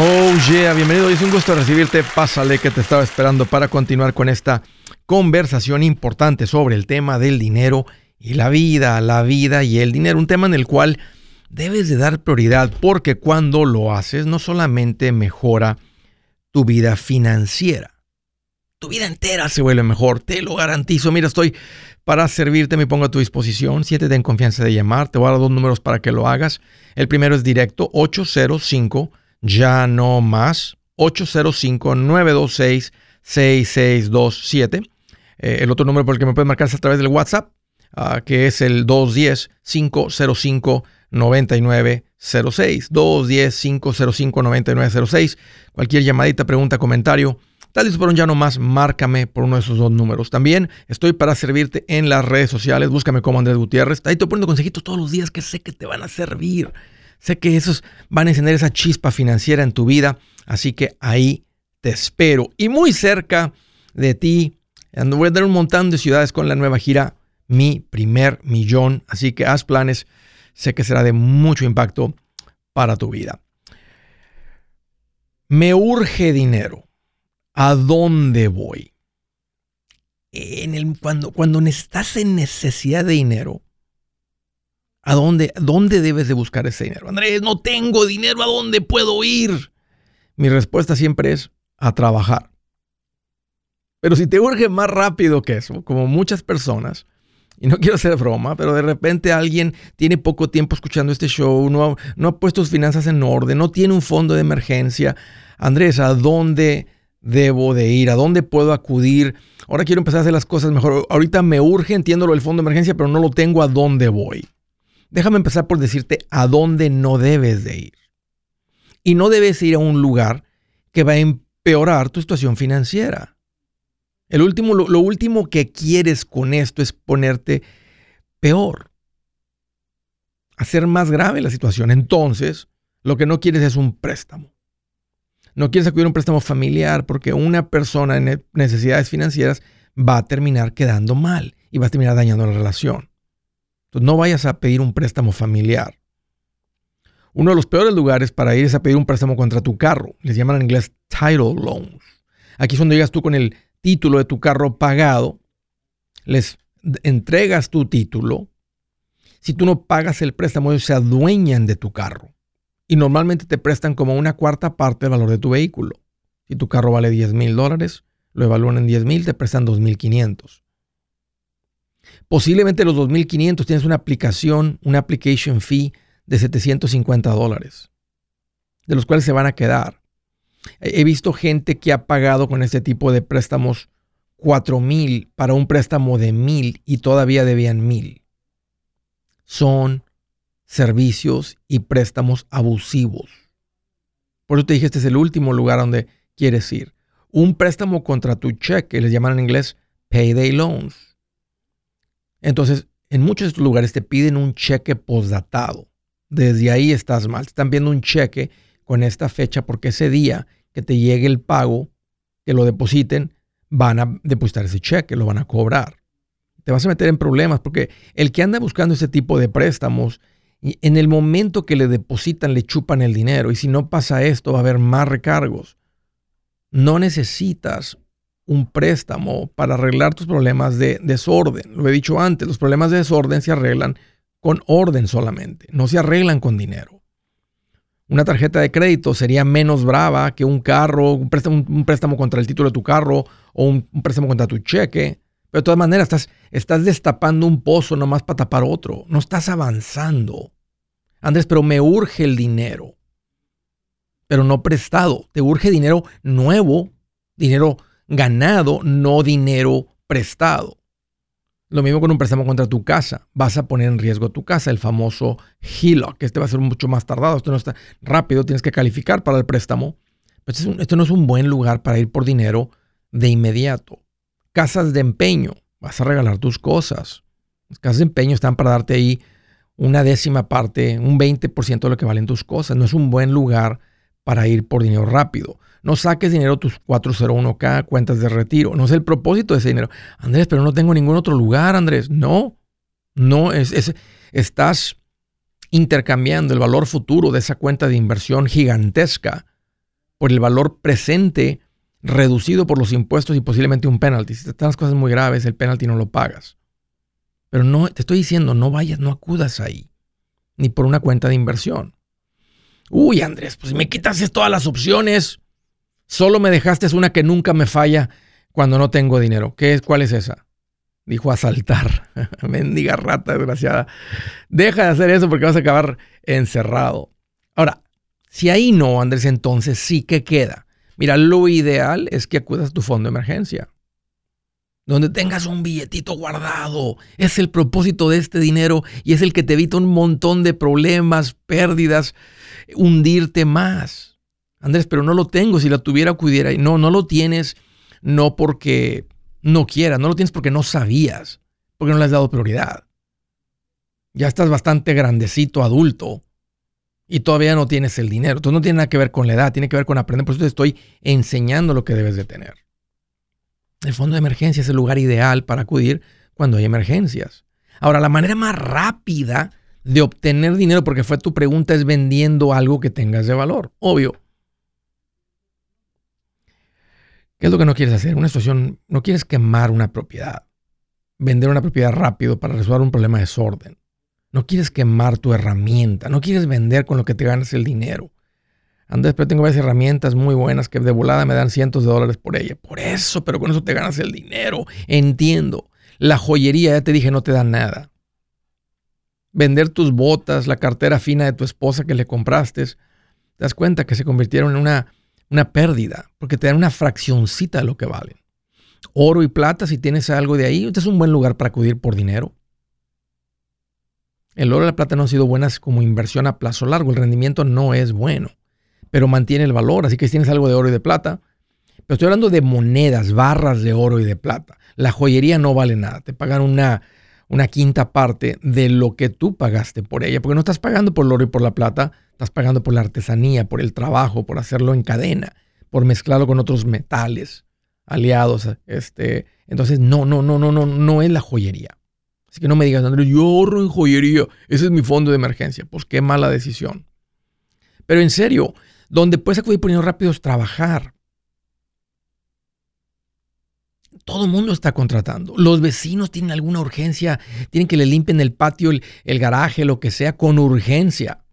Oh yeah, bienvenido. Es un gusto recibirte. Pásale que te estaba esperando para continuar con esta conversación importante sobre el tema del dinero y la vida, la vida y el dinero. Un tema en el cual debes de dar prioridad porque cuando lo haces no solamente mejora tu vida financiera, tu vida entera se vuelve mejor, te lo garantizo. Mira, estoy para servirte, me pongo a tu disposición. Si te den confianza de llamar, te voy a dar dos números para que lo hagas. El primero es directo 805 ya no más. 805-926-6627. Eh, el otro número por el que me puedes marcar es a través del WhatsApp, uh, que es el 210-505-9906. 210-505-9906. Cualquier llamadita, pregunta, comentario. Tal vez por un ya no más, márcame por uno de esos dos números. También estoy para servirte en las redes sociales. Búscame como Andrés Gutiérrez. Ahí te poniendo consejitos todos los días que sé que te van a servir. Sé que esos van a encender esa chispa financiera en tu vida, así que ahí te espero. Y muy cerca de ti, voy a dar un montón de ciudades con la nueva gira Mi Primer Millón, así que haz planes, sé que será de mucho impacto para tu vida. Me urge dinero. ¿A dónde voy? En el, cuando, cuando estás en necesidad de dinero, ¿A dónde, dónde debes de buscar ese dinero? Andrés, no tengo dinero, ¿a dónde puedo ir? Mi respuesta siempre es a trabajar. Pero si te urge más rápido que eso, como muchas personas, y no quiero hacer broma, pero de repente alguien tiene poco tiempo escuchando este show, no, ha puesto sus finanzas en orden, no tiene un fondo de emergencia. Andrés, ¿a dónde debo de ir? ¿A dónde puedo acudir? Ahora quiero empezar a hacer las cosas mejor. Ahorita me urge, entiendo lo del fondo de emergencia, pero no lo tengo. ¿A dónde voy? Déjame empezar por decirte a dónde no debes de ir. Y no debes ir a un lugar que va a empeorar tu situación financiera. El último, lo, lo último que quieres con esto es ponerte peor, hacer más grave la situación. Entonces, lo que no quieres es un préstamo. No quieres acudir a un préstamo familiar porque una persona en necesidades financieras va a terminar quedando mal y va a terminar dañando la relación. No vayas a pedir un préstamo familiar. Uno de los peores lugares para ir es a pedir un préstamo contra tu carro. Les llaman en inglés title loans. Aquí es donde llegas tú con el título de tu carro pagado, les entregas tu título. Si tú no pagas el préstamo, ellos se adueñan de tu carro. Y normalmente te prestan como una cuarta parte del valor de tu vehículo. Si tu carro vale 10 mil dólares, lo evalúan en 10 mil, te prestan 2.500. Posiblemente los 2.500 tienes una aplicación, una application fee de 750 dólares, de los cuales se van a quedar. He visto gente que ha pagado con este tipo de préstamos 4.000 para un préstamo de 1.000 y todavía debían 1.000. Son servicios y préstamos abusivos. Por eso te dije, este es el último lugar donde quieres ir. Un préstamo contra tu cheque, les llaman en inglés payday loans entonces, en muchos lugares te piden un cheque postdatado. Desde ahí estás mal. Te están pidiendo un cheque con esta fecha porque ese día que te llegue el pago, que lo depositen, van a depositar ese cheque, lo van a cobrar. Te vas a meter en problemas porque el que anda buscando ese tipo de préstamos, en el momento que le depositan, le chupan el dinero. Y si no pasa esto, va a haber más recargos. No necesitas un préstamo para arreglar tus problemas de desorden. Lo he dicho antes, los problemas de desorden se arreglan con orden solamente, no se arreglan con dinero. Una tarjeta de crédito sería menos brava que un carro, un préstamo, contra el título de tu carro o un, préstamo contra tu cheque. Pero de todas maneras, estás, estás destapando un pozo nomás para tapar otro. No estás avanzando. Andrés, pero me urge el dinero. Pero no prestado. Te urge dinero nuevo, dinero ganado, no dinero prestado. Lo mismo con un préstamo contra tu casa. Vas a poner en riesgo tu casa, el famoso HELOC. Este va a ser mucho más tardado. Esto no está rápido. Tienes que calificar para el préstamo. Pero este, esto no es un buen lugar para ir por dinero de inmediato. Casas de empeño. Vas a regalar tus cosas. Casas de empeño están para darte ahí una décima parte, un 20% de lo que valen tus cosas. No es un buen lugar para ir por dinero rápido. No saques dinero tus 401k, cuentas de retiro. No es el propósito de ese dinero. Andrés, pero no tengo ningún otro lugar, Andrés. No, no, es, estás intercambiando el valor futuro de esa cuenta de inversión gigantesca por el valor presente reducido por los impuestos y posiblemente un penalty. Si te están las cosas muy graves, el penalty no lo pagas. Pero no, te estoy diciendo, no vayas, no acudas ahí, ni por una cuenta de inversión. Uy, Andrés, pues me quitas todas las opciones. Solo me dejaste una que nunca me falla cuando no tengo dinero. ¿Qué es, ¿Cuál es esa? Dijo asaltar. Mendiga rata desgraciada. Deja de hacer eso porque vas a acabar encerrado. Ahora, si ahí no, Andrés, entonces sí que queda. Mira, lo ideal es que acudas a tu fondo de emergencia. Donde tengas un billetito guardado. Es el propósito de este dinero y es el que te evita un montón de problemas, pérdidas, hundirte más. Andrés, pero no lo tengo. Si la tuviera, acudiera. No, no lo tienes no porque no quieras, no lo tienes porque no sabías, porque no le has dado prioridad. Ya estás bastante grandecito, adulto, y todavía no tienes el dinero. Entonces no tiene nada que ver con la edad, tiene que ver con aprender. Por eso te estoy enseñando lo que debes de tener. El fondo de emergencia es el lugar ideal para acudir cuando hay emergencias. Ahora, la manera más rápida de obtener dinero, porque fue tu pregunta, es vendiendo algo que tengas de valor. Obvio. ¿Qué es lo que no quieres hacer? Una situación, no quieres quemar una propiedad, vender una propiedad rápido para resolver un problema de desorden. No quieres quemar tu herramienta, no quieres vender con lo que te ganas el dinero. Andrés, pero tengo varias herramientas muy buenas que de volada me dan cientos de dólares por ella. Por eso, pero con eso te ganas el dinero. Entiendo. La joyería, ya te dije, no te da nada. Vender tus botas, la cartera fina de tu esposa que le compraste, te das cuenta que se convirtieron en una, una pérdida, porque te dan una fraccioncita de lo que valen. Oro y plata, si tienes algo de ahí, este es un buen lugar para acudir por dinero. El oro y la plata no han sido buenas como inversión a plazo largo. El rendimiento no es bueno, pero mantiene el valor. Así que si tienes algo de oro y de plata, pero estoy hablando de monedas, barras de oro y de plata. La joyería no vale nada. Te pagan una, una quinta parte de lo que tú pagaste por ella, porque no estás pagando por el oro y por la plata, estás pagando por la artesanía, por el trabajo, por hacerlo en cadena, por mezclarlo con otros metales aliados. Este, entonces, no, no, no, no, no, no es la joyería. Así que no me digas, Andrés, yo ahorro en joyería. Ese es mi fondo de emergencia. Pues qué mala decisión. Pero en serio, donde puedes acudir por dinero rápido es trabajar. Todo el mundo está contratando. Los vecinos tienen alguna urgencia, tienen que le limpien el patio, el, garaje, lo que sea, con urgencia.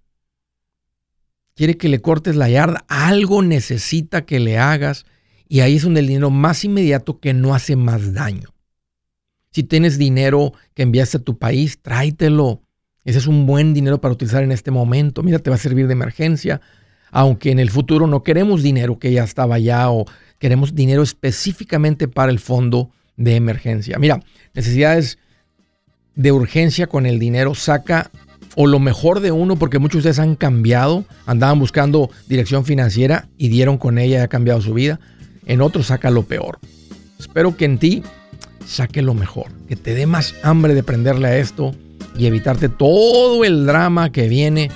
Quiere que le cortes la yarda, algo necesita que le hagas y ahí es donde el dinero más inmediato que no hace más daño. Si tienes dinero que enviaste a tu país, tráetelo. Ese es un buen dinero para utilizar en este momento. Mira, te va a servir de emergencia. Aunque en el futuro no queremos dinero que ya estaba allá o queremos dinero específicamente para el fondo de emergencia. Mira, necesidades de urgencia con el dinero saca o lo mejor de uno porque muchos de ustedes han cambiado, andaban buscando dirección financiera y dieron con ella ha cambiado su vida. En otros saca lo peor. Espero que en ti saque lo mejor, que te dé más hambre de prenderle a esto y evitarte todo el drama que viene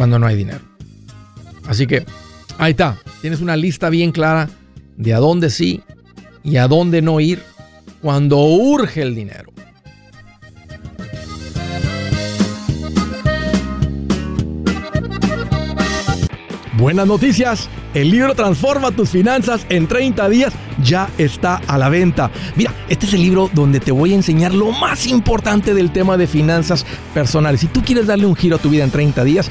cuando no hay dinero. Así que ahí está, tienes una lista bien clara de a dónde sí y a dónde no ir cuando urge el dinero. Buenas noticias. El libro Transforma tus finanzas en 30 días ya está a la venta. Mira, este es el libro donde te voy a enseñar lo más importante del tema de finanzas personales. Si tú quieres darle un giro a tu vida en 30 días,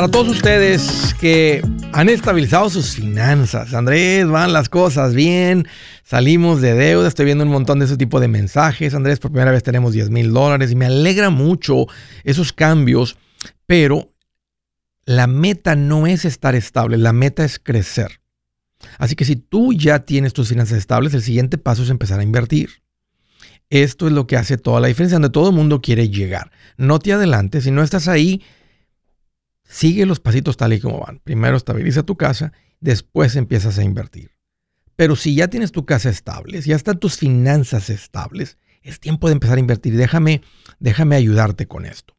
Para todos ustedes que han estabilizado sus finanzas, Andrés, van las cosas bien, salimos de deuda, estoy viendo un montón de ese tipo de mensajes, Andrés, por primera vez tenemos 10 mil dólares y me alegra mucho esos cambios, pero la meta no es estar estable, la meta es crecer. Así que si tú ya tienes tus finanzas estables, el siguiente paso es empezar a invertir. Esto es lo que hace toda la diferencia, donde todo el mundo quiere llegar. No te adelantes, si no estás ahí, Sigue los pasitos tal y como van. Primero estabiliza tu casa, después empiezas a invertir. Pero si ya tienes tu casa estable, si ya están tus finanzas estables, es tiempo de empezar a invertir. Déjame, déjame ayudarte con esto.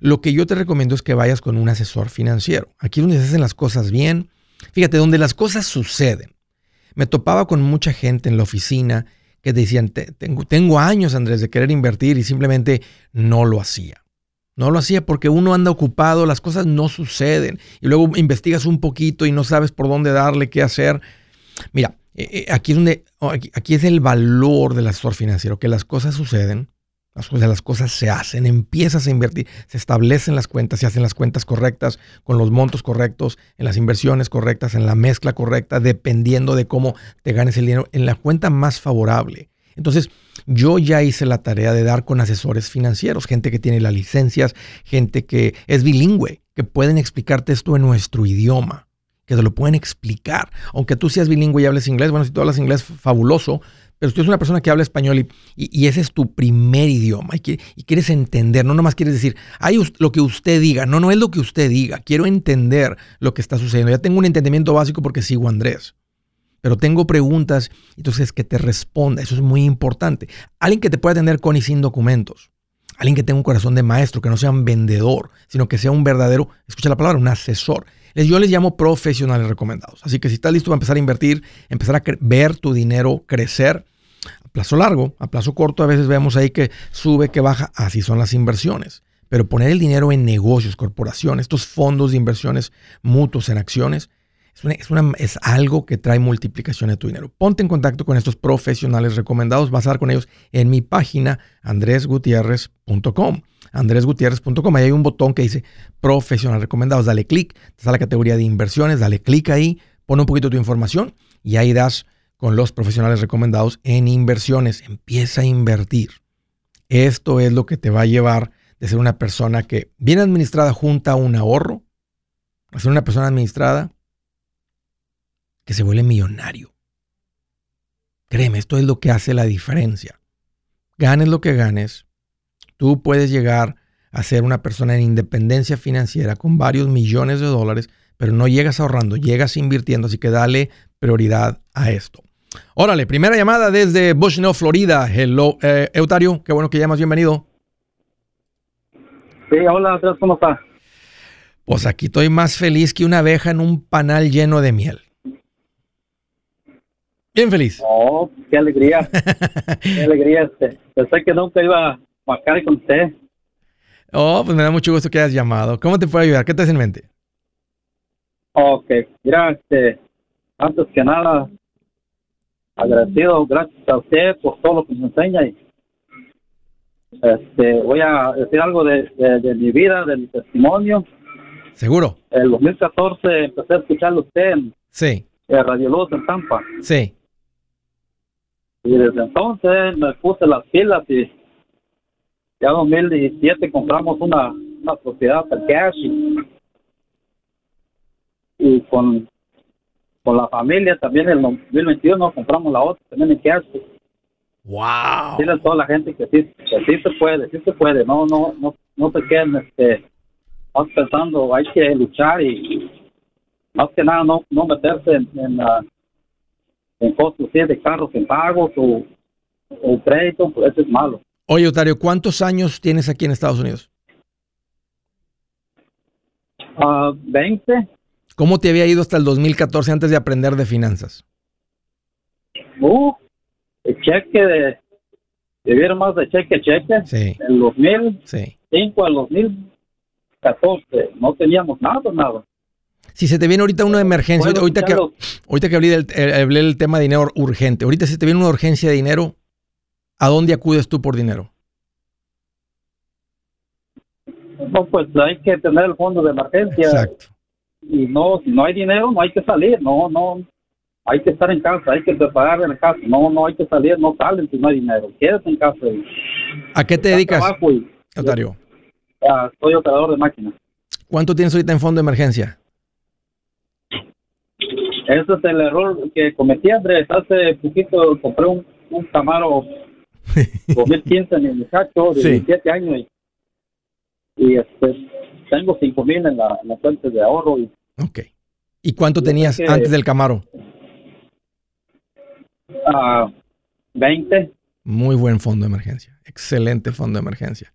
Lo que yo te recomiendo es que vayas con un asesor financiero. Aquí es donde se hacen las cosas bien. Fíjate, donde las cosas suceden. Me topaba con mucha gente en la oficina que decían, tengo, tengo años, Andrés, de querer invertir y simplemente no lo hacía. No lo hacía porque uno anda ocupado, las cosas no suceden. Y luego investigas un poquito y no sabes por dónde darle, qué hacer. Mira, eh, eh, aquí es, donde, oh, aquí, es el valor del asesor financiero, que las cosas suceden, las cosas, las cosas se hacen, empiezas a invertir, se establecen las cuentas, se hacen las cuentas correctas, con los montos correctos, en las inversiones correctas, en la mezcla correcta, dependiendo de cómo te ganes el dinero, en la cuenta más favorable. Entonces, yo ya hice la tarea de dar con asesores financieros, gente que tiene las licencias, gente que es bilingüe, que pueden explicarte esto en nuestro idioma, que te lo pueden explicar. Aunque tú seas bilingüe y hables inglés, bueno, si tú hablas inglés, fabuloso, pero tú eres una persona que habla español y, ese es tu primer idioma y, y, quieres entender, no nomás quieres decir, hay lo que usted diga, no, no es lo que usted diga, quiero entender lo que está sucediendo. Ya tengo un entendimiento básico porque sigo a Andrés pero tengo preguntas, entonces que te responda, eso es muy importante. Alguien que te pueda atender con y sin documentos. Alguien que tenga un corazón de maestro, que no sea un vendedor, sino que sea un verdadero, escucha la palabra, un asesor. Yo les llamo profesionales recomendados. Así que si estás listo para empezar a invertir, empezar a ver tu dinero crecer, a plazo largo, a plazo corto, a veces vemos ahí que sube, que baja, así son las inversiones. Pero poner el dinero en negocios, corporaciones, estos fondos de inversiones mutuos en acciones, es, algo que trae multiplicación de tu dinero. Ponte en contacto con estos profesionales recomendados. Vas a dar con ellos en mi página andresgutierrez.com. andresgutierrez.com. Ahí hay un botón que dice profesionales recomendados. Dale clic, te sale la categoría de inversiones. Dale clic ahí, pon un poquito tu información y ahí das con los profesionales recomendados en inversiones. Empieza a invertir. Esto es lo que te va a llevar de ser una persona que bien administrada junta un ahorro a ser una persona administrada que se vuelve millonario. Créeme, esto es lo que hace la diferencia. Ganes lo que ganes, tú puedes llegar a ser una persona en independencia financiera con varios millones de dólares, pero no llegas ahorrando, llegas invirtiendo, así que dale prioridad a esto. Órale, primera llamada desde Bushnell, Florida. Hello, eh, Eutario, qué bueno que llamas, bienvenido. Sí, hola, Andrés, ¿cómo estás? Pues aquí estoy más feliz que una abeja en un panal lleno de miel. Bien feliz. Oh, qué alegría. qué alegría. Este. Pensé que nunca iba a marcar con usted. Oh, pues me da mucho gusto que hayas llamado. ¿Cómo te puedo ayudar? ¿Qué te hace en mente? Ok, mira, este, antes que nada, agradecido, gracias a usted por todo lo que nos enseña y, Este, voy a decir algo de, de, mi vida, de mi testimonio. Seguro. En el 2014 empecé a escucharlo usted en, sí. Radio Luz en Tampa. Sí. Y desde entonces me puse las pilas y ya en 2017 compramos una, una propiedad al cash y, con, con la familia también en el 2021 compramos la otra también en cash. Wow. Dile a toda la gente que sí, que sí se puede, sí se puede, no, no, no, no se queden este, más pensando, hay que luchar y más que nada no, no meterse en, en, en costos de carros en pagos o, o crédito, pues eso es malo. Oye, Otario, ¿cuántos años tienes aquí en Estados Unidos? Uh, 20. ¿Cómo te había ido hasta el 2014 antes de aprender de finanzas? Uh, el cheque de, vivieron más de cheque cheque. Sí. En 2005 sí. al 2014 no teníamos nada, nada. Si se te viene ahorita una emergencia, ahorita, que, ahorita que hablé del, el tema de dinero urgente, ahorita si te viene una urgencia de dinero, ¿a dónde acudes tú por dinero? No, pues hay que tener el fondo de emergencia. Exacto. Y no, si no hay dinero, no hay que salir, no, no, hay que estar en casa, hay que preparar en casa, no, no hay que salir, no salen si no hay dinero, quédate en casa. ¿A qué te dedicas, Otario? Ah, soy operador de máquinas. ¿Cuánto tienes ahorita en fondo de emergencia? Ese es el error que cometí, Andrés. Hace poquito compré un, un Camaro 2015 mi muchacho de 17 años y, este, tengo 5 mil en la, cuenta de ahorro. Y, ok. ¿Y cuánto tenías antes del Camaro? 20. Muy buen fondo de emergencia. Excelente fondo de emergencia.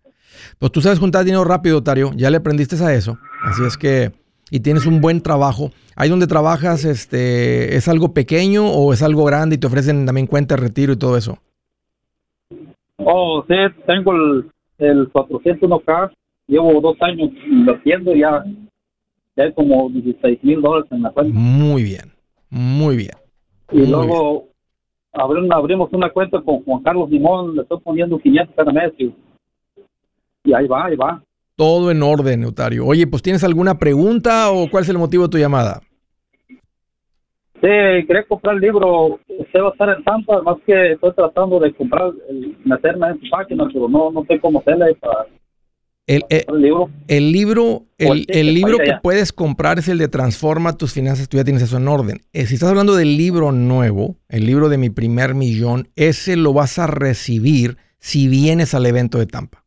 Pues tú sabes juntar dinero rápido, Otario. Ya le aprendiste a eso. Así es que, y tienes un buen trabajo. Ahí donde trabajas, este, ¿es algo pequeño o es algo grande y te ofrecen también cuenta de retiro y todo eso? Oh, sí, tengo el, el 401k. Llevo dos años invirtiendo ya, ya hay como 16 mil dólares en la cuenta. Muy bien, muy bien. Y luego abrimos una cuenta con Juan Carlos Limón, le estoy poniendo 500 cada mes y, ahí va, ahí va. Todo en orden, notario. Oye, pues ¿tienes alguna pregunta o cuál es el motivo de tu llamada? Sí, quería comprar el libro. Usted va a estar en Tampa, más que estoy tratando de comprar, meterme en su página, pero no, no sé cómo hacerle para el, eh, el, libro, el libro, el, libro que puedes comprar es el de Transforma tus finanzas, tú ya tienes eso en orden. Eh, si estás hablando del libro nuevo, el libro de mi primer millón, ese lo vas a recibir si vienes al evento de Tampa.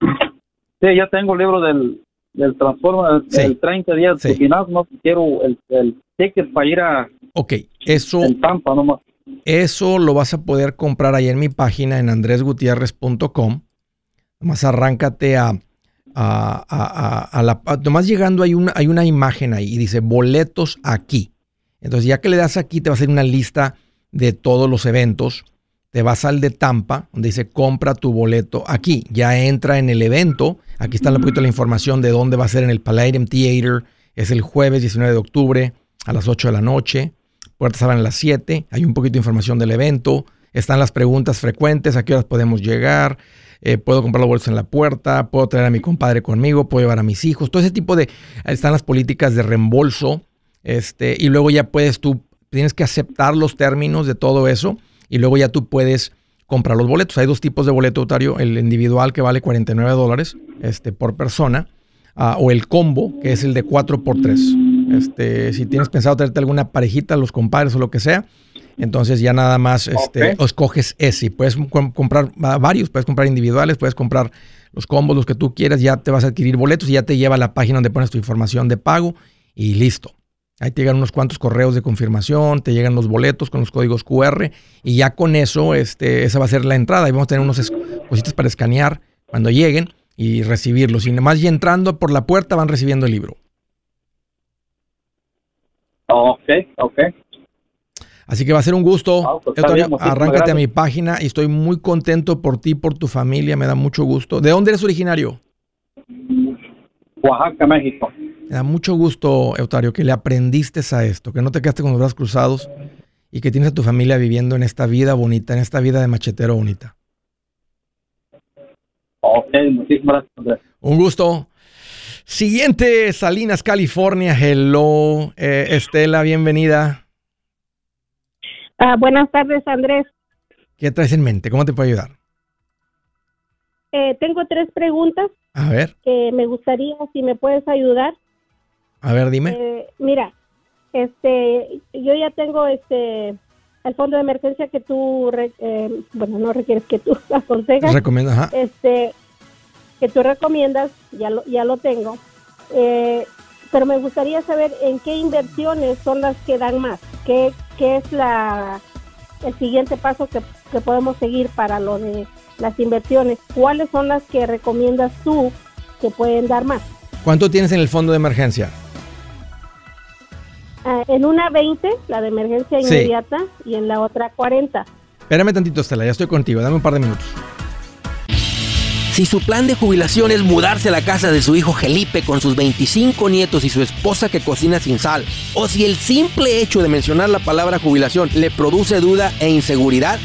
Sí, ya tengo el libro del, del Transforma, del 30 días de finanzas, no quiero el, el, ticket para ir a Ok, eso... Tampa nomás. Eso lo vas a poder comprar ahí en mi página en andresgutierrez.com Nomás arráncate a, a, la... nomás llegando hay una, hay una imagen ahí y dice boletos aquí. Entonces ya que le das aquí te va a hacer una lista de todos los eventos. Te vas al de Tampa, donde dice compra tu boleto aquí. Ya entra en el evento. Aquí está un poquito la información de dónde va a ser en el Palladium Theater. Es el jueves 19 de octubre a las 8 de la noche. Puertas abren a las 7. Hay un poquito de información del evento. Están las preguntas frecuentes, a qué horas podemos llegar, eh, puedo comprar los bolsos en la puerta, puedo traer a mi compadre conmigo, puedo llevar a mis hijos, todo ese tipo de... Están las políticas de reembolso, este, y luego ya puedes tú, tienes que aceptar los términos de todo eso, y luego ya tú puedes comprar los boletos. Hay dos tipos de boleto, Otario, el individual que vale 49 dólares este, por persona, ah, o el combo, que es el de 4x3. Este, si tienes pensado traerte alguna parejita, los compadres o lo que sea, entonces ya nada más este, escoges ese. Puedes comprar varios, puedes comprar individuales, puedes comprar los combos, los que tú quieras, ya te vas a adquirir boletos y ya te lleva a la página donde pones tu información de pago y listo. Ahí te llegan unos cuantos correos de confirmación, te llegan los boletos con los códigos QR y ya con eso, este, esa va a ser la entrada. Y vamos a tener unos cositas para escanear cuando lleguen y recibirlos. Y más ya entrando por la puerta van recibiendo el libro. Ok, ok. Así que va a ser un gusto. Pues arráncate a mi página y estoy muy contento por ti, por tu familia, me da mucho gusto. ¿De dónde eres originario? Oaxaca, México. Me da mucho gusto, Eutario, que le aprendiste a esto, que no te quedaste con los brazos cruzados y que tienes a tu familia viviendo en esta vida bonita, en esta vida de machetero bonita. Ok, muchísimas gracias. Un gusto. Siguiente, Salinas, California. Hello, eh, Estela, bienvenida. Ah, buenas tardes, Andrés. ¿Qué traes en mente? ¿Cómo te puedo ayudar? Eh, tengo tres preguntas A ver, que me gustaría si me puedes ayudar. A ver, dime. Eh, mira, este, yo ya tengo este el fondo de emergencia que tú, re- eh, bueno, no requieres que tú aconsejas, Recomiendo, ajá. este, que tú recomiendas, ya lo, ya lo tengo. Eh, pero me gustaría saber en qué inversiones son las que dan más, qué, qué es la el siguiente paso que, que podemos seguir para lo de las inversiones, cuáles son las que recomiendas tú que pueden dar más. ¿Cuánto tienes en el fondo de emergencia? Ah, en una 20, la de emergencia Sí. inmediata, y en la otra 40. Espérame tantito, Estela, ya estoy contigo. Dame un par de minutos. Si su plan de jubilación es mudarse a la casa de su hijo Felipe con sus 25 nietos y su esposa que cocina sin sal, o si el simple hecho de mencionar la palabra jubilación le produce duda e inseguridad,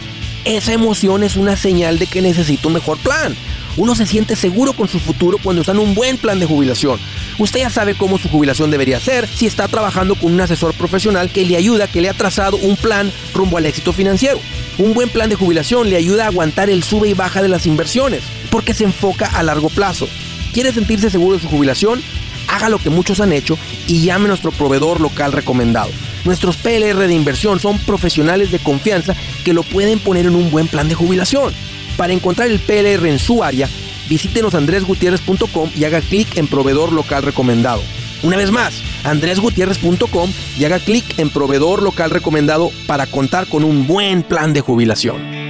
esa emoción es una señal de que necesita un mejor plan. Uno se siente seguro con su futuro cuando está en un buen plan de jubilación. Usted ya sabe cómo su jubilación debería ser si está trabajando con un asesor profesional que le ayuda, que le ha trazado un plan rumbo al éxito financiero. Un buen plan de jubilación le ayuda a aguantar el sube y baja de las inversiones, porque se enfoca a largo plazo. ¿Quiere sentirse seguro de su jubilación? Haga lo que muchos han hecho y llame a nuestro proveedor local recomendado. Nuestros PLR de inversión son profesionales de confianza que lo pueden poner en un buen plan de jubilación. Para encontrar el PLR en su área, visítenos andresgutierrez.com y haga clic en proveedor local recomendado. Una vez más, andresgutierrez.com y haga clic en proveedor local recomendado para contar con un buen plan de jubilación.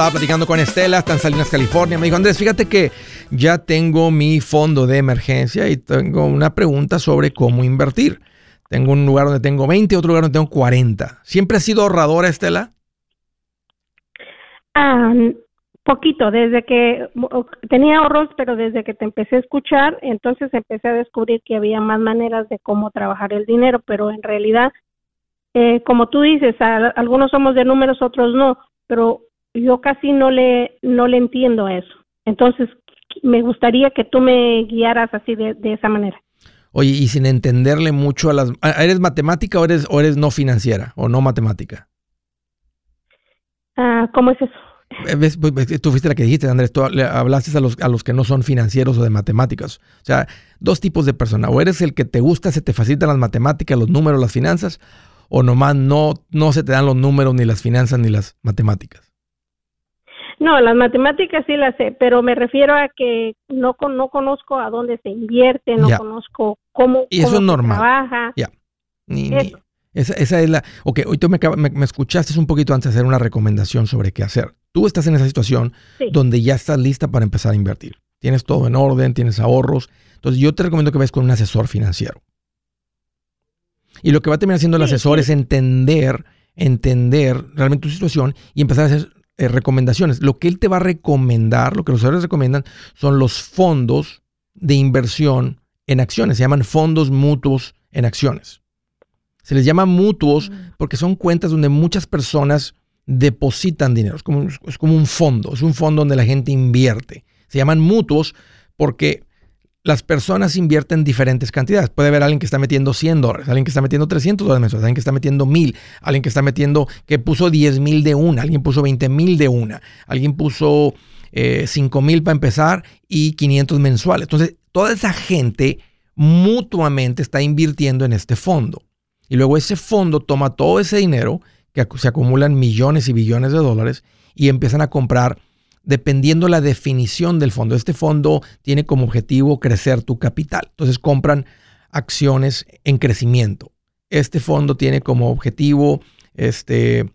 Estaba platicando con Estela, está en Salinas, California. Me dijo, Andrés, fíjate que ya tengo mi fondo de emergencia y tengo una pregunta sobre cómo invertir. Tengo un lugar donde tengo 20, otro lugar donde tengo 40. ¿Siempre has sido ahorradora, Estela? Ah, poquito, desde que tenía ahorros, pero desde que te empecé a escuchar, entonces empecé a descubrir que había más maneras de cómo trabajar el dinero, pero en realidad, eh, como tú dices, algunos somos de números, otros no, pero yo casi no le, no le entiendo a eso. Entonces, me gustaría que tú me guiaras así de, de esa manera. Oye, y sin entenderle mucho a las... ¿a- ¿Eres matemática o eres, o eres no financiera o no matemática? Ah, ¿Cómo es eso? Eh, ves, pues, Tú fuiste la que dijiste, Andrés, tú hablaste a los, a los que no son financieros o de matemáticas. O sea, dos tipos de persona. O eres el que te gusta, se te facilitan las matemáticas, los números, las finanzas, o nomás no, no se te dan los números, ni las finanzas, ni las matemáticas. No, las matemáticas sí las sé, pero me refiero a que no no conozco a dónde se invierte, no Ya. conozco cómo, Y eso cómo es se normal. trabaja. Ni- ni- Eso. esa, esa es la... Ok, hoy tú me, me, me escuchaste un poquito antes de hacer una recomendación sobre qué hacer. Tú estás en esa situación Sí. donde ya estás lista para empezar a invertir. Tienes todo en orden, tienes ahorros. Entonces yo te recomiendo que vayas con un asesor financiero. Y lo que va a terminar haciendo el Sí, asesor sí. es entender, entender realmente tu situación y empezar a hacer eh, recomendaciones. Lo que él te va a recomendar, lo que los asesores recomiendan, son los fondos de inversión en acciones. Se llaman fondos mutuos en acciones. Se les llama mutuos porque son cuentas donde muchas personas depositan dinero. Es como, es como un fondo, es un fondo donde la gente invierte. Se llaman mutuos porque las personas invierten diferentes cantidades. Puede haber alguien que está metiendo 100 dólares, alguien que está metiendo 300 dólares mensuales, alguien que está metiendo 1000, alguien que está metiendo, que puso 10 mil de una, alguien puso 20 mil de una, alguien puso eh, 5 mil para empezar y 500 mensuales. Entonces, toda esa gente mutuamente está invirtiendo en este fondo. Y luego ese fondo toma todo ese dinero, que se acumulan millones y billones de dólares, y empiezan a comprar dependiendo la definición del fondo. Este fondo tiene como objetivo crecer tu capital. Entonces compran acciones en crecimiento. Este fondo tiene como objetivo este,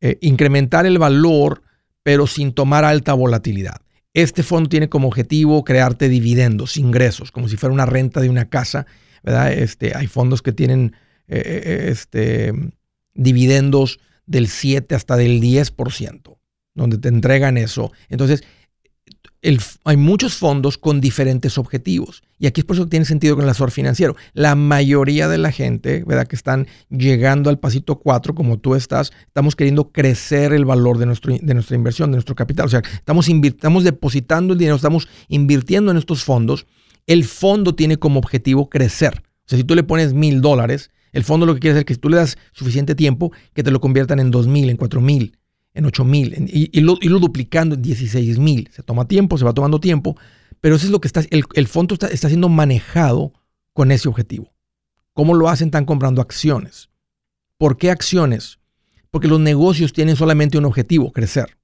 eh, incrementar el valor, pero sin tomar alta volatilidad. Este fondo tiene como objetivo crearte dividendos, ingresos, como si fuera una renta de una casa, ¿verdad? Este, hay fondos que tienen eh, eh, este, dividendos del 7 hasta del 10%, donde te entregan eso. Entonces, hay muchos fondos con diferentes objetivos. Y aquí es por eso que tiene sentido con el asesor financiero. La mayoría de la gente, ¿verdad? Que están llegando al pasito 4, como tú estás, estamos queriendo crecer el valor de, nuestro, de nuestra inversión, de nuestro capital. O sea, estamos, depositando el dinero, estamos invirtiendo en estos fondos. El fondo tiene como objetivo crecer. O sea, si tú le pones mil dólares, el fondo lo que quiere es que tú le das suficiente tiempo que te lo conviertan en dos mil, en cuatro mil, en 8 mil y, y, lo, duplicando en 16 mil. Se toma tiempo, se va tomando tiempo, pero eso es lo que está, el, fondo está, está, siendo manejado con ese objetivo. ¿Cómo lo hacen? Están comprando acciones. ¿Por qué acciones? Porque los negocios tienen solamente un objetivo, crecer.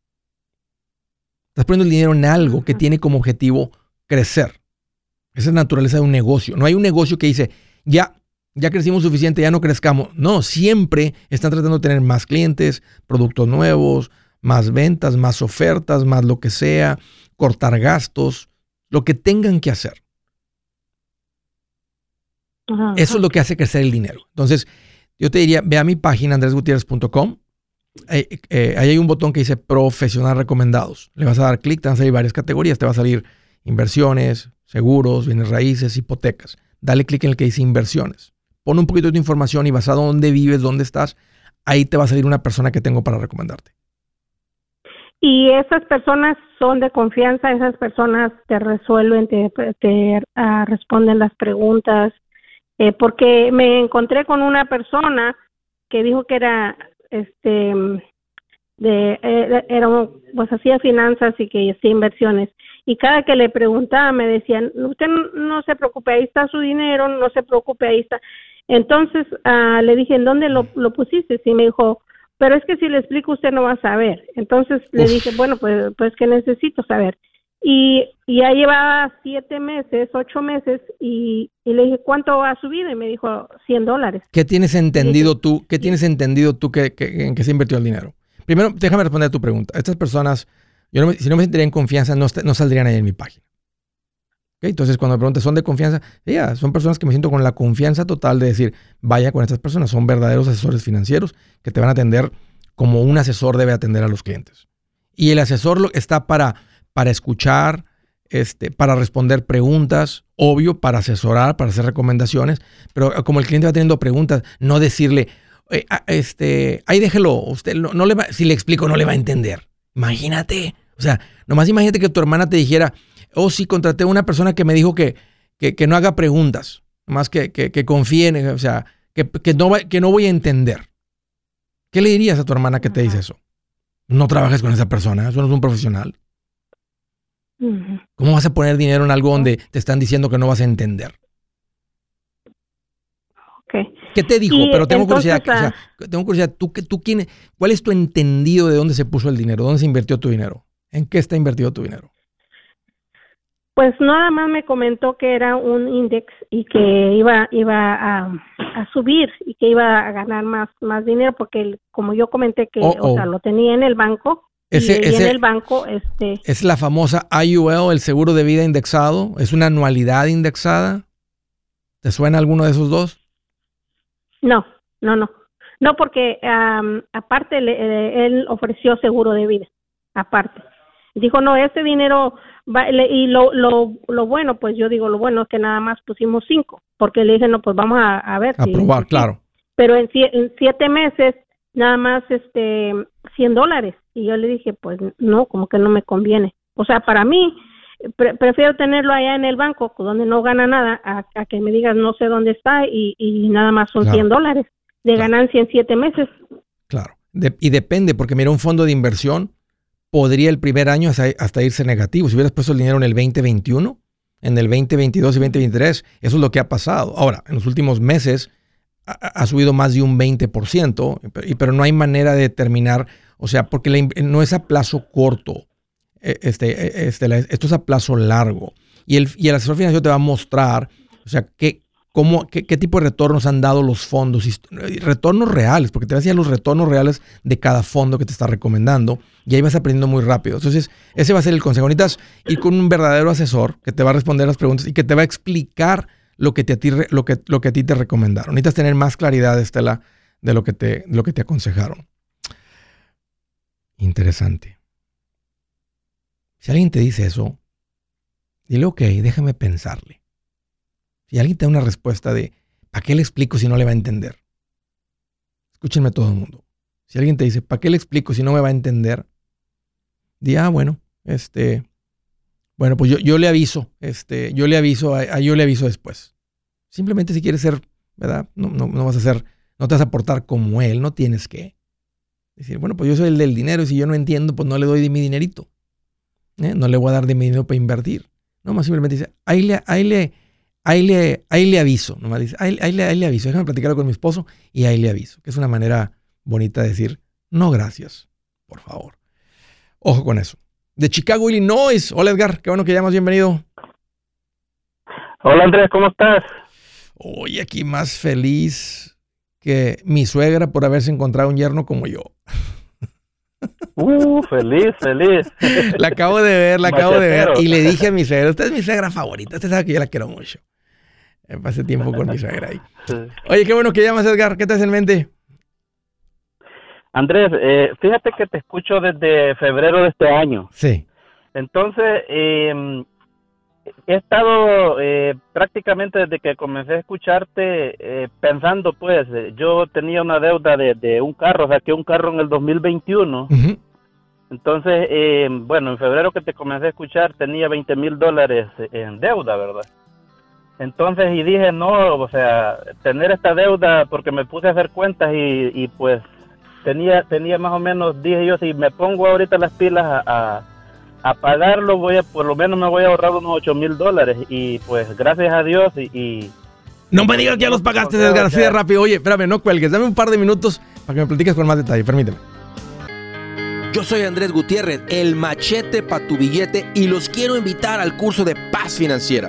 Estás poniendo el dinero en algo que tiene como objetivo crecer. Esa es la naturaleza de un negocio. No hay un negocio que dice, ya, ya crecimos suficiente, ya no crezcamos. No, siempre están tratando de tener más clientes, productos nuevos, más ventas, más ofertas, más lo que sea, cortar gastos, lo que tengan que hacer. Eso es lo que hace crecer el dinero. Entonces, yo te diría, ve a mi página andresgutierrez.com. Eh, eh, ahí hay un botón que dice profesional recomendados. Le vas a dar clic, te van a salir varias categorías. Te va a salir inversiones, seguros, bienes raíces, hipotecas. Dale clic en el que dice inversiones pon un poquito de tu información y basado en dónde vives, dónde estás, ahí te va a salir una persona que tengo para recomendarte. Y esas personas son de confianza, esas personas te resuelven, te, ah, responden las preguntas, eh, porque me encontré con una persona que dijo que era, este, de, eh, era, pues hacía finanzas y que hacía inversiones y cada que le preguntaba me decían, usted no se preocupe, ahí está su dinero, no se preocupe, ahí está. Entonces uh, le dije, ¿en dónde lo, lo pusiste? Y me dijo, pero es que si le explico usted no va a saber. Entonces le dije, bueno, pues, pues que necesito saber. Y, ya llevaba siete meses, ocho meses, y, le dije, ¿cuánto ha subido? Y me dijo, 100 dólares. ¿Qué tienes entendido tú? ¿Qué tienes entendido tú que, en que se invirtió el dinero? Primero, déjame responder a tu pregunta. Estas personas, yo si no me sentiría en confianza, no, no saldrían ahí en mi página. Entonces, cuando me preguntas, ¿son de confianza? Son personas que me siento con la confianza total de decir, vaya con estas personas, son verdaderos asesores financieros que te van a atender como un asesor debe atender a los clientes. Y el asesor está para, para escuchar, este, para responder preguntas, obvio, para asesorar, para hacer recomendaciones, pero como el cliente va teniendo preguntas, no decirle, ah, este, ahí déjelo, usted no, le va, si le explico no le va a entender. Imagínate, o sea, nomás imagínate que tu hermana te dijera, oh, sí, contraté a una persona que me dijo que, que, no haga preguntas, más que, que, confíe en, o sea, que, no, que no voy a entender. ¿Qué le dirías a tu hermana que te dice eso? No trabajes con esa persona, eso no es un profesional. ¿Cómo vas a poner dinero en algo donde te están diciendo que no vas a entender? ¿Qué te dijo? Pero tengo curiosidad. Ah, tengo curiosidad. ¿tú, tú quién, ¿Cuál es tu entendido de dónde se puso el dinero? ¿Dónde se invirtió tu dinero? ¿En qué está invertido tu dinero? Pues nada más me comentó que era un index y que iba iba a, subir y que iba a ganar más más dinero porque como yo comenté que oh, o sea, oh. lo tenía en el banco y, en el banco este es la famosa IUL, el seguro de vida indexado, es una anualidad indexada. ¿Te suena alguno de esos dos? No, no, no. No porque aparte le, él ofreció seguro de vida, aparte. Dijo, "No, ese dinero y lo, lo, lo bueno, pues yo digo, lo bueno es que nada más pusimos cinco, porque le dije, no, pues vamos a, a ver. A probar, claro. Pero en, en siete meses, nada más este 100 dólares. Y yo le dije, pues no, como que no me conviene. O sea, para mí, prefiero tenerlo allá en el banco, donde no gana nada, a, que me digas no sé dónde está y, y nada más son 100 dólares de ganancia en siete meses. Claro. y depende, porque mira, un fondo de inversión podría el primer año hasta, irse negativo. Si hubieras puesto el dinero en el 2021, en el 2022 y 2023, eso es lo que ha pasado. Ahora, en los últimos meses ha, subido más de un 20%, pero no hay manera de determinar, o sea, porque no es a plazo corto, e, este, e, este, esto es a plazo largo. Y el, y asesor financiero te va a mostrar, o sea, qué, cómo, qué, tipo de retornos han dado los fondos, retornos reales, porque te decía los retornos reales de cada fondo que te está recomendando y ahí vas aprendiendo muy rápido. Entonces, ese va a ser el consejo. Necesitas ir con un verdadero asesor que te va a responder las preguntas y que te va a explicar lo que, te, a ti, lo que, lo que a ti te recomendaron. Necesitas tener más claridad, Estela, de lo que te, lo que te aconsejaron. Interesante. Si alguien te dice eso, dile, ok, déjame pensarle. Si alguien te da una respuesta de, ¿para qué le explico si no le va a entender? Escúchenme todo el mundo. Si alguien te dice, ¿para qué le explico si no me va a entender? Di, ah, bueno, este, bueno, pues yo, yo le aviso, este, yo le aviso, a, yo le aviso después. Simplemente si quieres ser, ¿verdad? No, no, no vas a ser, no te vas a portar como él, no tienes que. Decir, bueno, pues yo soy el del dinero y si yo no entiendo, pues no le doy de mi dinerito. ¿eh? No le voy a dar de mi dinero para invertir. No, más simplemente dice, ahí le, ahí le, ahí le, ahí le aviso. Nomás dice, ahí, ahí, le, ahí le aviso. Déjame platicarlo con mi esposo y ahí le aviso. Que es una manera bonita de decir, no gracias, por favor. Ojo con eso. De Chicago, Illinois. Hola Edgar, qué bueno que llamas, bienvenido. Hola Andrés, ¿cómo estás? Hoy aquí más feliz que mi suegra por haberse encontrado un yerno como yo. Uh, feliz, feliz. La acabo de ver, la acabo de ver. Y le dije a mi suegra, usted es mi suegra favorita, usted sabe que yo la quiero mucho. Eh, pasé tiempo con mi suegra ahí. Oye, qué bueno que llamas, Edgar. ¿Qué te hace en mente? Andrés, eh, fíjate que te escucho desde febrero de este año. Sí. Entonces, eh, he estado eh, prácticamente desde que comencé a escucharte eh, pensando, pues, eh, yo tenía una deuda de, un carro, saqué un carro en el 2021. Entonces, bueno, en febrero que te comencé a escuchar tenía 20 mil dólares en deuda, ¿verdad? Entonces, y dije, no, o sea, tener esta deuda porque me puse a hacer cuentas y, pues tenía, tenía más o menos, dije yo, si me pongo ahorita las pilas a a pagarlo voy a, por lo menos me voy a ahorrar unos 8 mil dólares y pues gracias a Dios y... no me digas que ya los pagaste, Edgar, así de rápido. Oye, espérame, no cuelgues, dame un par de minutos para que me platiques con más detalle, permíteme. Yo soy Andrés Gutiérrez, el machete para tu billete y los quiero invitar al curso de paz financiera.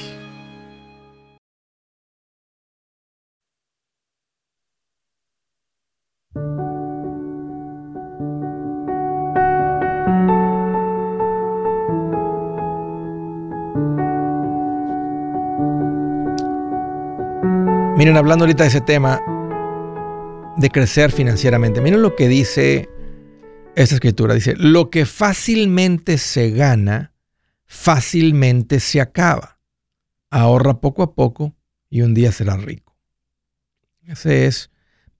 Miren, hablando ahorita de ese tema de crecer financieramente, miren lo que dice esta escritura. Dice, lo que fácilmente se gana, fácilmente se acaba. Ahorra poco a poco y un día será rico. Ese es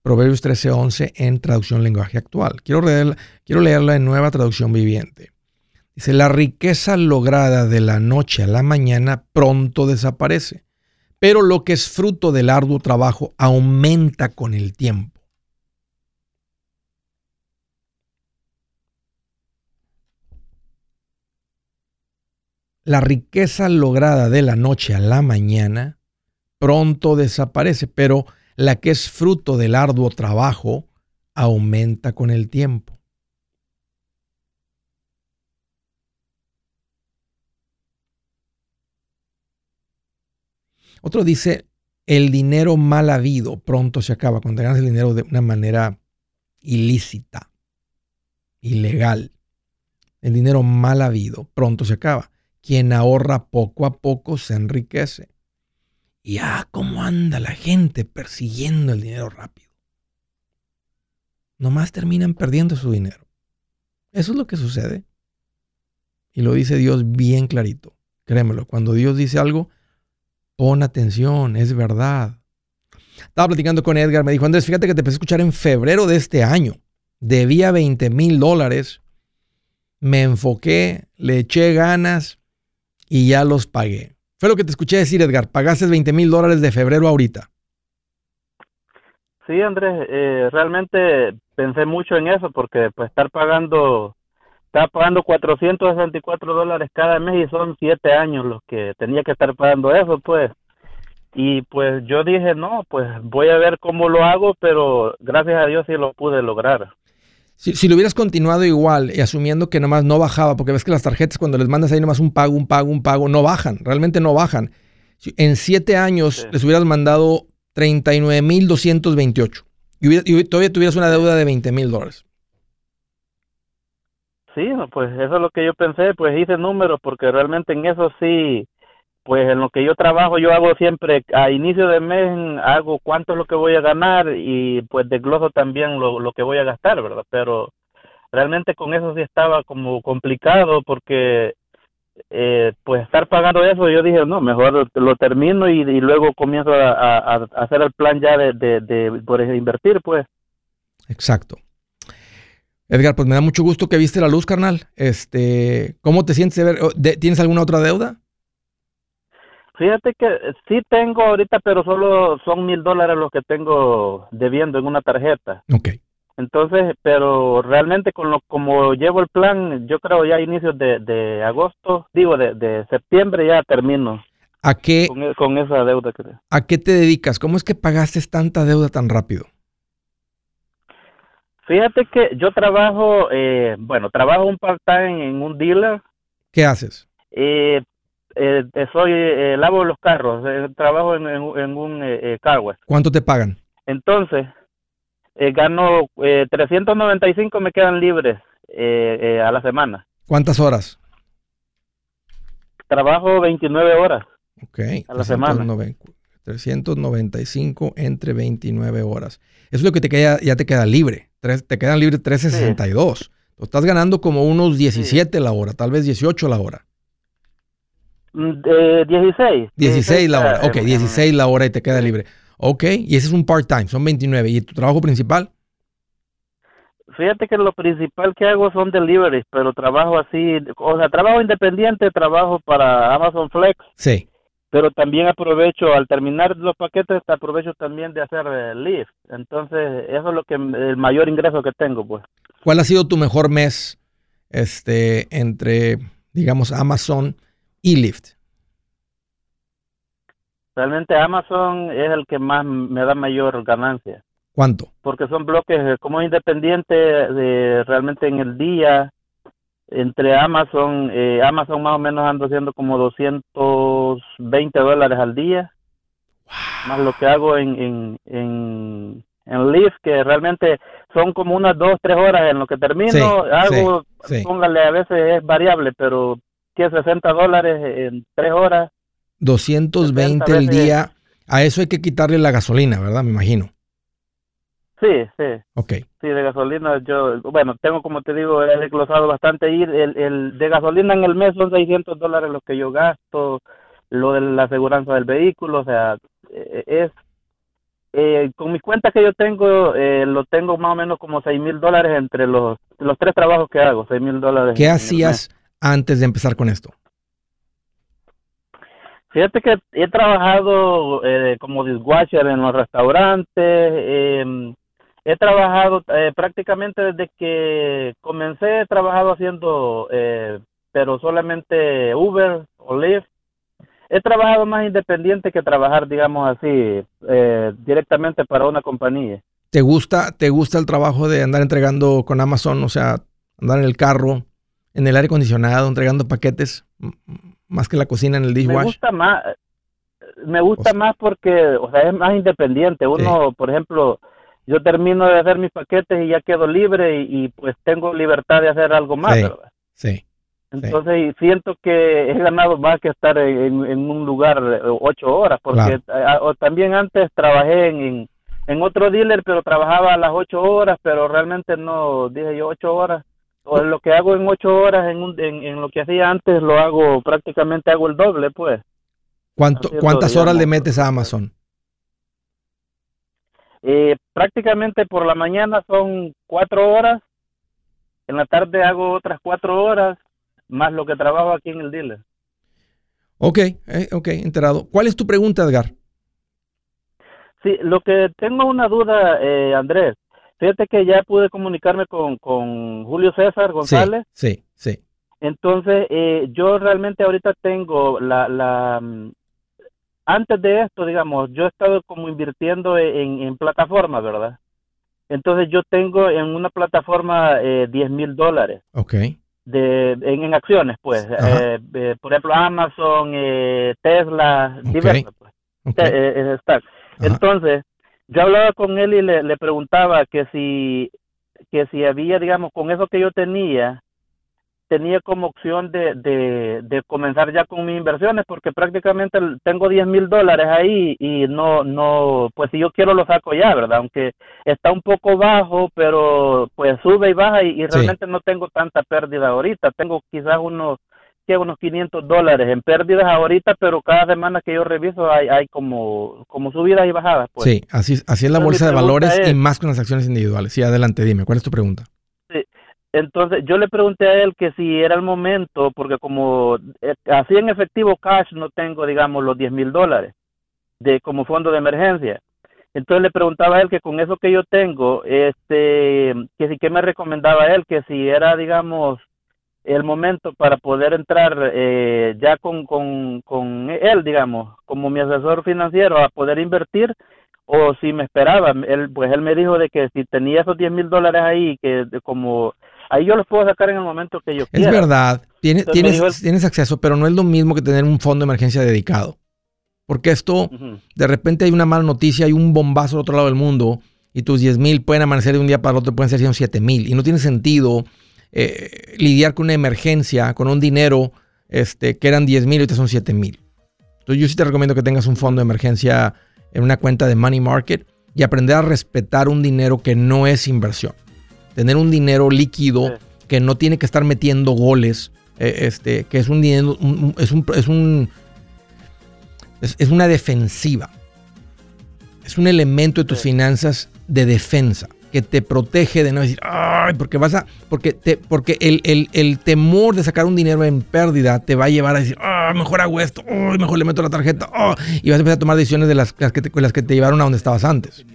Proverbios 13:11 en traducción lenguaje actual. Quiero, leerla, quiero leerla en nueva traducción viviente. Dice, la riqueza lograda de la noche a la mañana pronto desaparece pero lo que es fruto del arduo trabajo aumenta con el tiempo. La riqueza lograda de la noche a la mañana pronto desaparece, pero la que es fruto del arduo trabajo aumenta con el tiempo. Otro dice, el dinero mal habido pronto se acaba, cuando ganas el dinero de una manera ilícita, ilegal. El dinero mal habido pronto se acaba. Quien ahorra poco a poco se enriquece. Y ah, cómo anda la gente persiguiendo el dinero rápido. Nomás terminan perdiendo su dinero. Eso es lo que sucede. Y lo dice Dios bien clarito. Créemelo, cuando Dios dice algo, Pon atención, es verdad. Estaba platicando con Edgar, me dijo, Andrés, fíjate que te empecé a escuchar en febrero de este año. Debía 20 mil dólares. Me enfoqué, le eché ganas y ya los pagué. Fue lo que te escuché decir, Edgar. Pagaste 20 mil dólares de febrero ahorita. Sí, Andrés, eh, realmente pensé mucho en eso porque pues estar pagando, estaba pagando 464 dólares cada mes y son siete años los que tenía que estar pagando eso, pues. Y pues yo dije, no, pues voy a ver cómo lo hago, pero gracias a Dios sí lo pude lograr. Si, si lo hubieras continuado igual y asumiendo que nomás no bajaba, porque ves que las tarjetas cuando les mandas ahí nomás un pago, un pago, un pago, no bajan, realmente no bajan. En siete años Sí. les hubieras mandado 39.228 y, y todavía tuvieras una deuda de 20 mil dólares. Sí, pues eso es lo que yo pensé, pues hice números porque realmente en eso sí, pues en lo que yo trabajo yo hago siempre a inicio de mes hago cuánto es lo que voy a ganar y pues desgloso también lo, lo que voy a gastar, ¿verdad? Pero realmente con eso sí estaba como complicado porque eh, pues estar pagando eso yo dije no, mejor lo termino y, luego comienzo a, hacer el plan ya de, de, invertir pues. Exacto. Edgar, pues me da mucho gusto que viste la luz, carnal. Este, ¿cómo te sientes de- ¿Tienes alguna otra deuda? Fíjate que sí tengo ahorita, pero solo son mil dólares los que tengo debiendo en una tarjeta. Ok. Entonces, pero realmente con lo como llevo el plan, yo creo ya a inicios de, de agosto, digo de, de septiembre ya termino ¿A qué, con, e- con esa deuda que ¿A qué te dedicas? ¿Cómo es que pagaste tanta deuda tan rápido? Fíjate que yo trabajo, eh, bueno, trabajo un part-time en un dealer, ¿Qué haces? eh, eh, eh, soy, eh, lavo los carros, eh, trabajo en, en, en un car wash. ¿Cuánto te pagan? Entonces, gano eh, 395 me quedan libres a la semana. ¿Cuántas horas? Trabajo 29 horas. Ok. A la semana. 390 395 entre 29 horas. Eso es lo que te queda, ya te queda libre. Tres- te quedan libres 362. Tú estás ganando como unos 17 la hora, tal vez 18 la hora. Mm, eh, 16. 16 la hora. Ok, eh, 16 la hora y te queda libre. Ok, y ese es un part-time, son 29. ¿Y tu trabajo principal? Fíjate que lo principal que hago son deliveries, pero trabajo así, o sea, trabajo independiente, trabajo para Amazon Flex, Sí. Pero también aprovecho, al terminar los paquetes, aprovecho también de hacer eh, Lyft. Entonces, eso es lo que el mayor ingreso que tengo, pues. ¿Cuál ha sido tu mejor mes este, entre, digamos, Amazon y Lyft? Realmente Amazon es el que más me da mayor ganancia. ¿Cuánto? porque son bloques eh, como es independiente de realmente en el día entre Amazon eh, Amazon más o menos ando haciendo como 220 dólares al día más lo que hago en en en, en Lyft que realmente son como unas dos tres horas en lo que termino Sí, hago sí, sí. póngale a veces es variable pero que 60 dólares en tres horas 220 60 el día. A eso hay que quitarle la gasolina, ¿verdad? Me imagino. Sí sí Ok. Sí, de gasolina yo, bueno, tengo como te digo, he desglosado bastante ir, el, el de gasolina en el mes son 600 dólares lo que yo gasto, lo de la aseguranza del vehículo, o sea, eh, es, eh, con mis cuentas que yo tengo, eh, lo tengo más o menos como 6 mil dólares entre los, los tres trabajos que hago, 6 mil dólares. ¿Qué hacías antes de empezar con esto? Fíjate que he trabajado eh, como dishwasher en los restaurantes, eh, he trabajado eh, prácticamente desde que comencé, he trabajado haciendo, eh, pero solamente Uber o Lyft. He trabajado más independiente que trabajar, digamos así, eh, directamente para una compañía. ¿Te gusta, ¿Te gusta el trabajo de andar entregando con Amazon? O sea, andar en el carro, en el aire acondicionado, entregando paquetes, más que la cocina en el Me dishwash. gusta más, me gusta O sea- más porque, o sea, es más independiente. Uno, por ejemplo, yo termino de hacer mis paquetes y ya quedo libre y, y, pues tengo libertad de hacer algo más, Sí. ¿verdad? Sí. Entonces y siento que he ganado más que estar en, en un lugar ocho horas, porque o también antes trabajé en, en, en otro dealer, pero trabajaba a las ocho horas, pero realmente no, dije yo ocho horas. O lo que hago en ocho horas en, un, en, lo que hacía antes lo hago prácticamente hago el doble, pues. ¿Cuánto, ¿Cuántas horas le metes a Amazon? Eh, prácticamente por la mañana son cuatro horas, en la tarde hago otras cuatro horas, más lo que trabajo aquí en el dealer. Ok, eh, ok, enterado. ¿Cuál es tu pregunta, Edgar? Sí, lo que tengo una duda, eh, Andrés. Fíjate que ya pude comunicarme con, con Julio César González. Sí, sí. Entonces, eh, yo realmente ahorita tengo la, la, antes de esto, digamos, yo he estado como invirtiendo en, en plataformas, ¿verdad? Entonces yo tengo en una plataforma eh, 10 mil dólares. Ok. De, en, en acciones, pues. Eh, eh, por ejemplo, Amazon, eh, Tesla, Ok. diversas, pues. Eh. Entonces, yo hablaba con él y le, le preguntaba que si, que si había, digamos, con eso que yo tenía, tenía como opción de, de, de comenzar ya con mis inversiones, porque prácticamente tengo 10 mil dólares ahí y no, no, pues si yo quiero lo saco ya, ¿verdad? Aunque está un poco bajo, pero pues sube y baja y, y Sí. realmente no tengo tanta pérdida ahorita, tengo quizás unos que unos 500 dólares en pérdidas ahorita, pero cada semana que yo reviso hay, hay como, como subidas y bajadas. Pues. sí, así, así es la Entonces, bolsa de valores y más con las acciones individuales. Sí, adelante, dime, ¿cuál es tu pregunta? Entonces yo le pregunté a él que si era el momento, porque como eh, así en efectivo cash no tengo, digamos, los 10 mil dólares de como fondo de emergencia. Entonces le preguntaba a él que con eso que yo tengo, este, que si que me recomendaba él, que si era, digamos, el momento para poder entrar eh, ya con, con, con él, digamos, como mi asesor financiero a poder invertir o si me esperaba. Él, pues él me dijo de que si tenía esos 10 mil dólares ahí, que como ahí yo los puedo sacar en el momento que yo Es quiera. verdad, tienes, Entonces me tienes, tienes acceso, pero no es lo mismo que tener un fondo de emergencia dedicado. Porque esto, de repente hay una mala noticia, hay un bombazo al otro lado del mundo y tus 10 mil pueden amanecer de un día para otro, pueden ser 7 mil. Y no tiene sentido eh, lidiar con una emergencia, con un dinero este, que eran 10 mil y ahorita son 7 mil. Entonces yo sí te recomiendo que tengas un fondo de emergencia en una cuenta de money market y aprender a respetar un dinero que no es inversión. Tener un dinero líquido Sí. que no tiene que estar metiendo goles, eh, este, que es un dinero, un- es un, es un, es, es una defensiva. Es un elemento de tus Sí. finanzas de defensa que te protege de no decir, ay, porque vas a, porque te, porque el, el- el temor de sacar un dinero en pérdida te va a llevar a decir, ah, mejor hago esto, ay, mejor le meto la tarjeta, ah", y vas a empezar a tomar decisiones de las, las que te, las que te llevaron a donde estabas antes.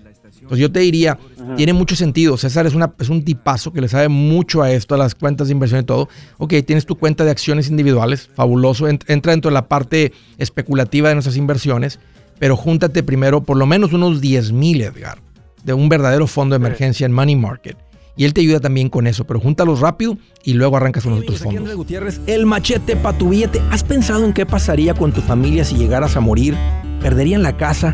Entonces yo te diría, tiene mucho sentido. César es, una, es un tipazo que le sabe mucho a esto, a las cuentas de inversión y todo. Ok, tienes tu cuenta de acciones individuales, fabuloso. Ent- Entra dentro de la parte especulativa de nuestras inversiones, pero júntate primero por lo menos unos 10 mil, Edgar, de un verdadero fondo de emergencia en Money Market. Y él te ayuda también con eso, pero júntalos rápido y luego arrancas con los otros Andrés fondos. Gutiérrez, el machete para tu billete. ¿Has pensado en qué pasaría con tu familia si llegaras a morir? ¿Perderían la casa?